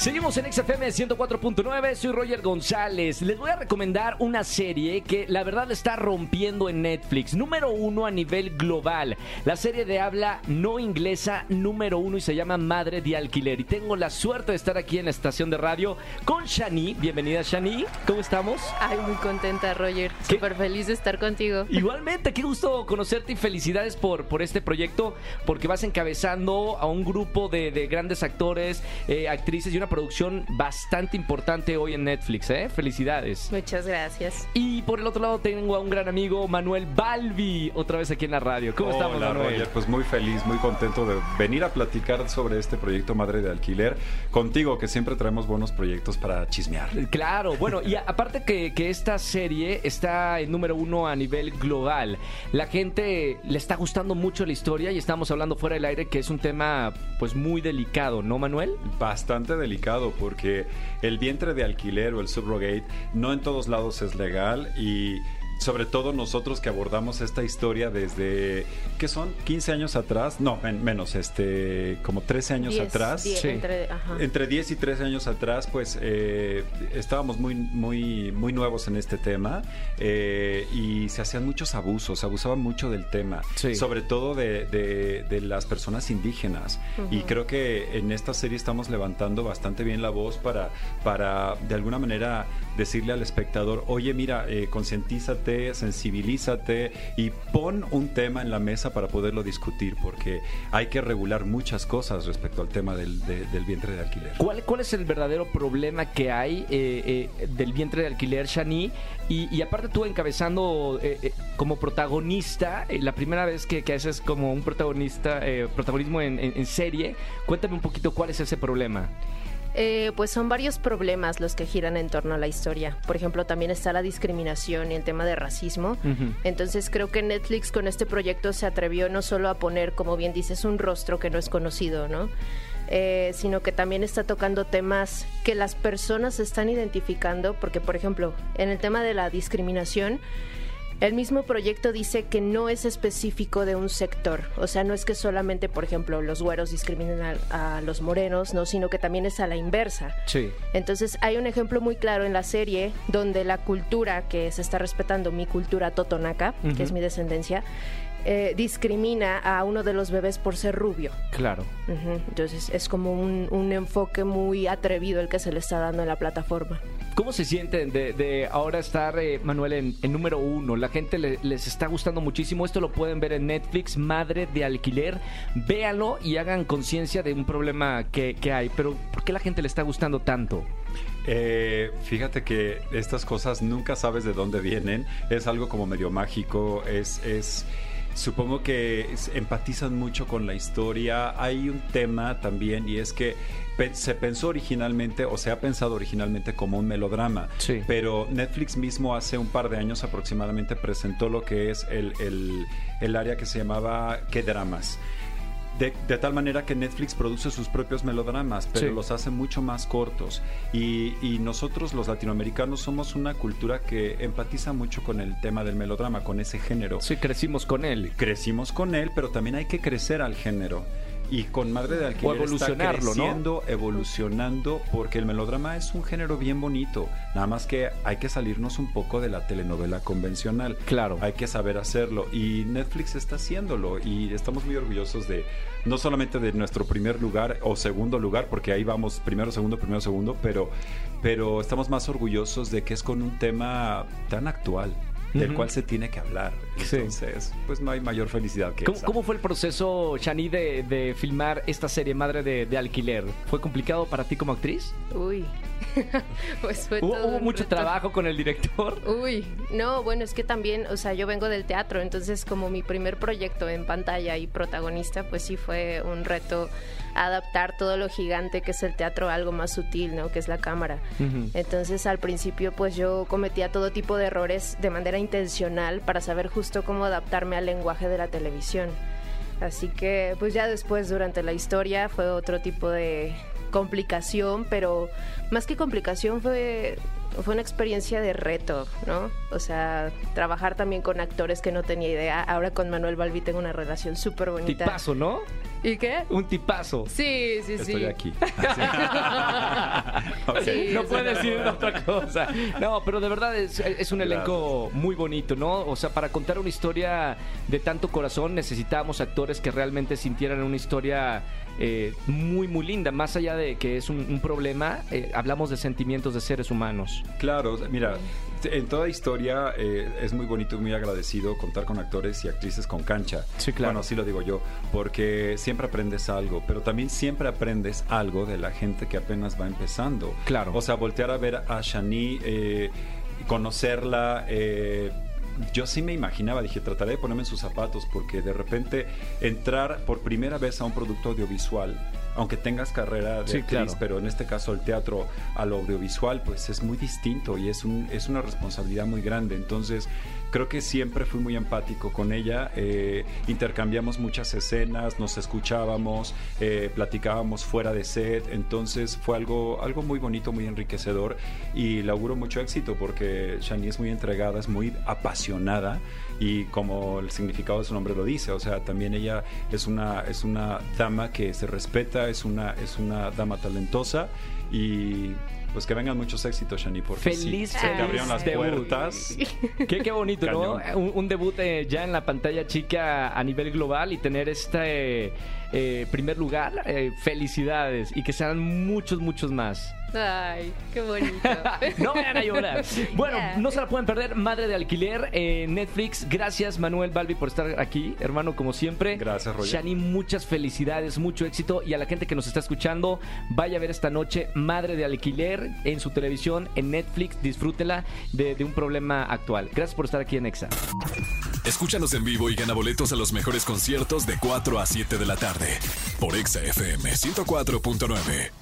Seguimos en XFM 104.9, soy Roger González. Les voy a recomendar una serie que la verdad está rompiendo en Netflix. Número uno a nivel global. La serie de habla no inglesa número uno y se llama Madre de Alquiler. Y tengo la suerte de estar aquí en la estación de radio con Shani. Bienvenida Shani, ¿cómo estamos? Ay, muy contenta, Roger. Súper feliz de estar contigo. Igualmente, qué gusto conocerte y felicidades por, por este proyecto, porque vas encabezando a un grupo de, de grandes actores, eh, actrices y una producción bastante importante hoy en Netflix, ¿eh? Felicidades. Muchas gracias. Y por el otro lado tengo a un gran amigo, Manuel Balbi, otra vez aquí en la radio. ¿Cómo estamos, Hola, Manuel? Roger, pues muy feliz, muy contento de venir a platicar sobre este proyecto Madre de Alquiler contigo, que siempre traemos buenos proyectos para chismear. Claro, bueno, y aparte que, que esta serie está en número uno a nivel global, la gente le está gustando mucho la historia y estamos hablando fuera del aire que es un tema pues muy delicado, ¿no, Manuel? Bastante delicado porque el vientre de alquiler o el subrogate no en todos lados es legal y sobre todo nosotros que abordamos esta historia desde, ¿qué son? ¿15 años atrás? No, men- menos, este, como 13 años atrás. diez, Sí. entre- ajá. Entre 10 y 13 años atrás, pues eh, estábamos muy, muy, muy nuevos en este tema eh, y se hacían muchos abusos, se abusaba mucho del tema, Sí. sobre todo de, de- de las personas indígenas. Y creo que en esta serie estamos levantando bastante bien la voz para, para de alguna manera decirle al espectador, oye, mira, eh, concientízate, sensibilízate y pon un tema en la mesa para poderlo discutir, porque hay que regular muchas cosas respecto al tema del, de- del vientre de alquiler. ¿Cuál, cuál es el verdadero problema que hay eh, eh, del vientre de alquiler, Shani? Y, y aparte tú encabezando eh, eh, como protagonista, eh, la primera vez que, que haces como un protagonista, eh, protagonismo en, en- en serie, cuéntame un poquito cuál es ese problema. Eh, pues son varios problemas los que giran en torno a la historia. Por ejemplo, también está la discriminación y el tema de racismo. Entonces creo que Netflix con este proyecto se atrevió no solo a poner, como bien dices, un rostro que no es conocido, ¿no? Eh, sino que también está tocando temas que las personas están identificando, porque por ejemplo, en el tema de la discriminación, el mismo proyecto dice que no es específico de un sector, o sea, no es que solamente, por ejemplo, los güeros discriminen a, a los morenos, no, sino que también es a la inversa. Sí. Entonces hay un ejemplo muy claro en la serie donde la cultura que se está respetando, mi cultura totonaca, que es mi descendencia, eh, discrimina a uno de los bebés por ser rubio. Claro. Entonces es como un, un enfoque muy atrevido el que se le está dando en la plataforma. ¿Cómo se sienten de, de ahora estar, eh, Manuel, en, en número uno? La gente le- les está gustando muchísimo. Esto lo pueden ver en Netflix, Madre de Alquiler. Véanlo y hagan conciencia de un problema que, que hay. Pero ¿por qué la gente le está gustando tanto? Eh, fíjate que estas cosas nunca sabes de dónde vienen. Es algo como medio mágico. Es, es supongo que empatizan mucho con la historia. Hay un tema también y es que se pensó originalmente o se ha pensado originalmente como un melodrama. Sí. Pero Netflix mismo hace un par de años aproximadamente presentó lo que es el, el- el área que se llamaba ¿Qué dramas? De, de tal manera que Netflix produce sus propios melodramas, pero Sí. los hace mucho más cortos. Y, y nosotros los latinoamericanos somos una cultura que empatiza mucho con el tema del melodrama, con ese género. Sí, crecimos con él. Crecimos con él, pero también hay que crecer al género. Y con Madre de Alquiler evolucionarlo, está ¿no? creciendo, evolucionando, porque el melodrama es un género bien bonito. Nada más que hay que salirnos un poco de la telenovela convencional. Claro. Hay que saber hacerlo. Y Netflix está haciéndolo. Y estamos muy orgullosos de, no solamente de nuestro primer lugar o segundo lugar, porque ahí vamos primero, segundo, primero, segundo, pero, pero estamos más orgullosos de que es con un tema tan actual. Del cual se tiene que hablar. Sí. Entonces, pues no hay mayor felicidad que ¿Cómo, esa. cómo fue el proceso, Shani, de, de filmar esta serie Madre de, de Alquiler? ¿Fue complicado para ti como actriz? Uy, pues fue ¿Hubo, todo hubo mucho reto. trabajo con el director? Uy, no, bueno, es que también, o sea, yo vengo del teatro, entonces como mi primer proyecto en pantalla y protagonista, pues sí fue un reto adaptar todo lo gigante que es el teatro a algo más sutil, ¿no? Que es la cámara. Entonces al principio pues yo cometía todo tipo de errores de manera intencional para saber justo cómo adaptarme al lenguaje de la televisión. Así que pues ya después durante la historia fue otro tipo de complicación, pero más que complicación fue fue una experiencia de reto, ¿no? O sea, trabajar también con actores que no tenía idea. Ahora con Manuel Balbi tengo una relación súper bonita. Tipazo, ¿no? ¿Y qué? Un tipazo. Sí, sí, sí. Estoy aquí. No puede decir otra cosa. No, pero de verdad es, es un elenco muy bonito, ¿no? O sea, para contar una historia de tanto corazón necesitábamos actores que realmente sintieran una historia eh, muy, muy linda. Más allá de que es un, un problema, eh, hablamos de sentimientos de seres humanos. Claro, mira, en toda historia eh, es muy bonito y muy agradecido contar con actores y actrices con cancha. Sí, claro. Bueno, así lo digo yo, porque siempre aprendes algo, pero también siempre aprendes algo de la gente que apenas va empezando. Claro. O sea, voltear a ver a Shani, eh, conocerla. eh, yo sí me imaginaba, dije, trataré de ponerme en sus zapatos porque de repente entrar por primera vez a un producto audiovisual, aunque tengas carrera de Sí, actriz, claro. pero en este caso el teatro al audiovisual, pues es muy distinto y es, un, es una responsabilidad muy grande. Entonces, creo que siempre fui muy empático con ella. eh, intercambiamos muchas escenas, nos escuchábamos, eh, platicábamos fuera de set. Entonces, fue algo, algo muy bonito, muy enriquecedor y le auguro mucho éxito porque Shani es muy entregada, es muy apasionada y como el significado de su nombre lo dice, o sea, también ella es una, es una dama que se respeta, es una, es una dama talentosa y pues que vengan muchos éxitos, Shani, porque sí, Feliz, se te abrieron las debut. puertas. Qué, qué bonito, ¿no? Un debut eh, ya en la pantalla chica a nivel global y tener este eh, primer lugar. eh, felicidades y que sean muchos, muchos más. Ay, qué bonito. no vayan a llorar. Bueno, no se la pueden perder. Madre de alquiler en Netflix. Gracias, Manuel Balbi, por estar aquí, hermano, como siempre. Gracias, Roger. Shani, muchas felicidades, mucho éxito. Y a la gente que nos está escuchando, vaya a ver esta noche Madre de alquiler en su televisión, en Netflix. Disfrútela de, de un problema actual. Gracias por estar aquí en Exa. Escúchanos en vivo y gana boletos a los mejores conciertos de 4 a 7 de la tarde por Exa FM 104.9.